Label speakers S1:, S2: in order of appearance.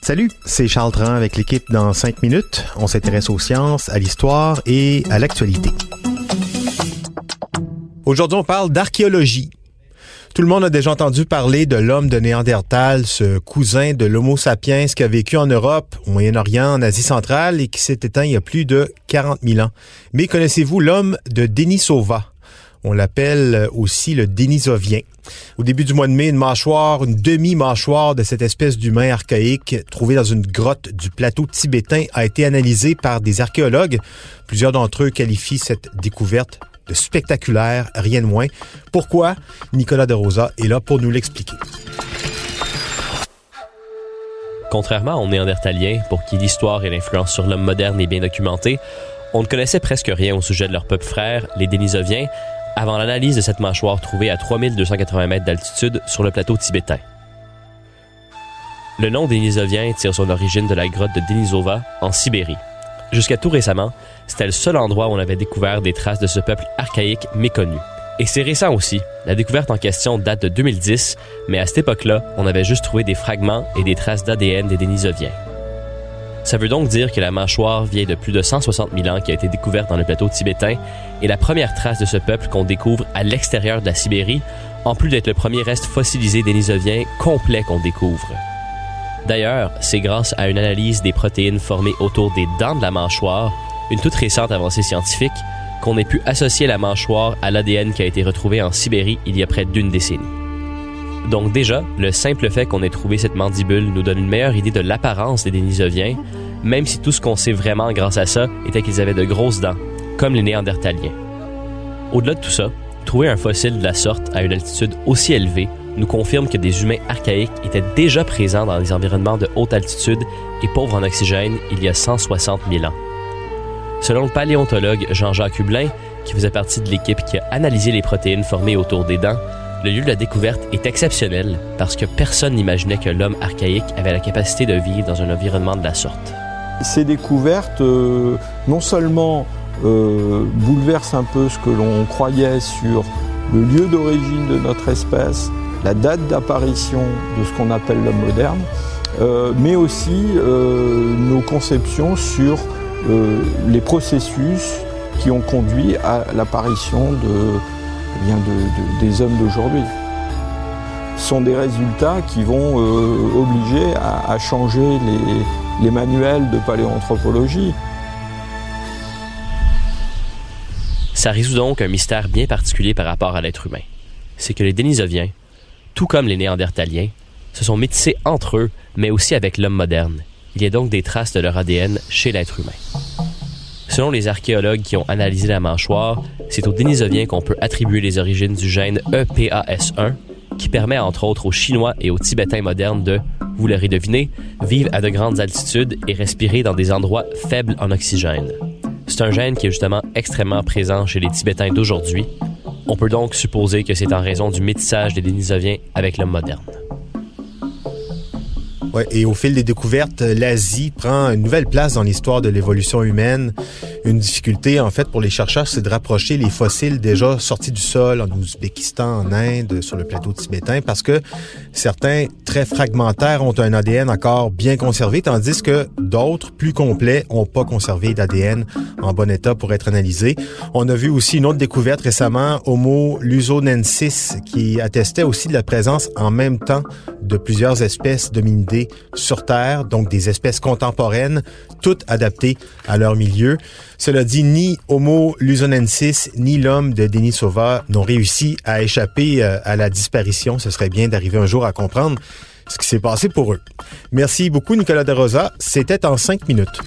S1: Salut, c'est Charles Tran avec l'équipe dans 5 minutes. On s'intéresse aux sciences, à l'histoire et à l'actualité. Aujourd'hui, on parle d'archéologie. Tout le monde a déjà entendu parler de l'homme de Néandertal, ce cousin de l'Homo sapiens qui a vécu en Europe, au Moyen-Orient, en Asie centrale et qui s'est éteint il y a plus de 40 000 ans. Mais connaissez-vous l'homme de Denisova? On l'appelle aussi le Denisovien. Au début du mois de mai, une mâchoire, une demi-mâchoire de cette espèce d'humain archaïque trouvée dans une grotte du plateau tibétain a été analysée par des archéologues. Plusieurs d'entre eux qualifient cette découverte de spectaculaire, rien de moins. Pourquoi? Nicolas de Rosa est là pour nous l'expliquer.
S2: Contrairement aux Néandertaliens, pour qui l'histoire et l'influence sur l'homme moderne est bien documentée, on ne connaissait presque rien au sujet de leur peuple frère, les Denisoviens, avant l'analyse de cette mâchoire trouvée à 3280 mètres d'altitude sur le plateau tibétain. Le nom Denisovien tire son origine de la grotte de Denisova, en Sibérie. Jusqu'à tout récemment, c'était le seul endroit où on avait découvert des traces de ce peuple archaïque méconnu. Et c'est récent aussi. La découverte en question date de 2010, mais à cette époque-là, on avait juste trouvé des fragments et des traces d'ADN des Denisoviens. Ça veut donc dire que la mâchoire vient de plus de 160 000 ans qui a été découverte dans le plateau tibétain et la première trace de ce peuple qu'on découvre à l'extérieur de la Sibérie, en plus d'être le premier reste fossilisé dénisovien complet qu'on découvre. D'ailleurs, c'est grâce à une analyse des protéines formées autour des dents de la mâchoire, une toute récente avancée scientifique, qu'on ait pu associer la mâchoire à l'ADN qui a été retrouvé en Sibérie il y a près d'une décennie. Donc déjà, le simple fait qu'on ait trouvé cette mandibule nous donne une meilleure idée de l'apparence des Denisoviens, même si tout ce qu'on sait vraiment grâce à ça était qu'ils avaient de grosses dents, comme les Néandertaliens. Au-delà de tout ça, trouver un fossile de la sorte à une altitude aussi élevée nous confirme que des humains archaïques étaient déjà présents dans des environnements de haute altitude et pauvres en oxygène il y a 160 000 ans. Selon le paléontologue Jean-Jacques Hublin, qui faisait partie de l'équipe qui a analysé les protéines formées autour des dents, le lieu de la découverte est exceptionnel parce que personne n'imaginait que l'homme archaïque avait la capacité de vivre dans un environnement de la sorte.
S3: Ces découvertes, euh, non seulement euh, bouleversent un peu ce que l'on croyait sur le lieu d'origine de notre espèce, la date d'apparition de ce qu'on appelle l'homme moderne, euh, mais aussi nos conceptions sur les processus qui ont conduit à l'apparition de, eh de, des hommes d'aujourd'hui. Sont des résultats qui vont obliger à, changer les, manuels de paléoanthropologie.
S2: Ça résout donc un mystère bien particulier par rapport à l'être humain. C'est que les Denisoviens, tout comme les Néandertaliens, se sont métissés entre eux, mais aussi avec l'homme moderne. Il y a donc des traces de leur ADN chez l'être humain. Selon les archéologues qui ont analysé la mâchoire, c'est aux Denisoviens qu'on peut attribuer les origines du gène EPAS1, qui permet entre autres aux Chinois et aux Tibétains modernes de, vous l'aurez deviné, vivre à de grandes altitudes et respirer dans des endroits faibles en oxygène. C'est un gène qui est justement extrêmement présent chez les Tibétains d'aujourd'hui. On peut donc supposer que c'est en raison du métissage des Denisoviens avec l'homme moderne.
S1: Et au fil des découvertes, l'Asie prend une nouvelle place dans l'histoire de l'évolution humaine. Une difficulté, en fait, pour les chercheurs, c'est de rapprocher les fossiles déjà sortis du sol en Ouzbékistan, en Inde, sur le plateau tibétain, parce que certains, très fragmentaires, ont un ADN encore bien conservé, tandis que d'autres, plus complets, ont pas conservé d'ADN en bon état pour être analysé. On a vu aussi une autre découverte récemment, Homo lusonensis, qui attestait aussi de la présence en même temps de plusieurs espèces d'hominidés sur Terre, donc des espèces contemporaines, toutes adaptées à leur milieu. Cela dit, ni Homo lusonensis ni l'homme de Denisova n'ont réussi à échapper euh, à la disparition. Ce serait bien d'arriver un jour à comprendre ce qui s'est passé pour eux. Merci beaucoup, Nicolas De Rosa. C'était en cinq minutes.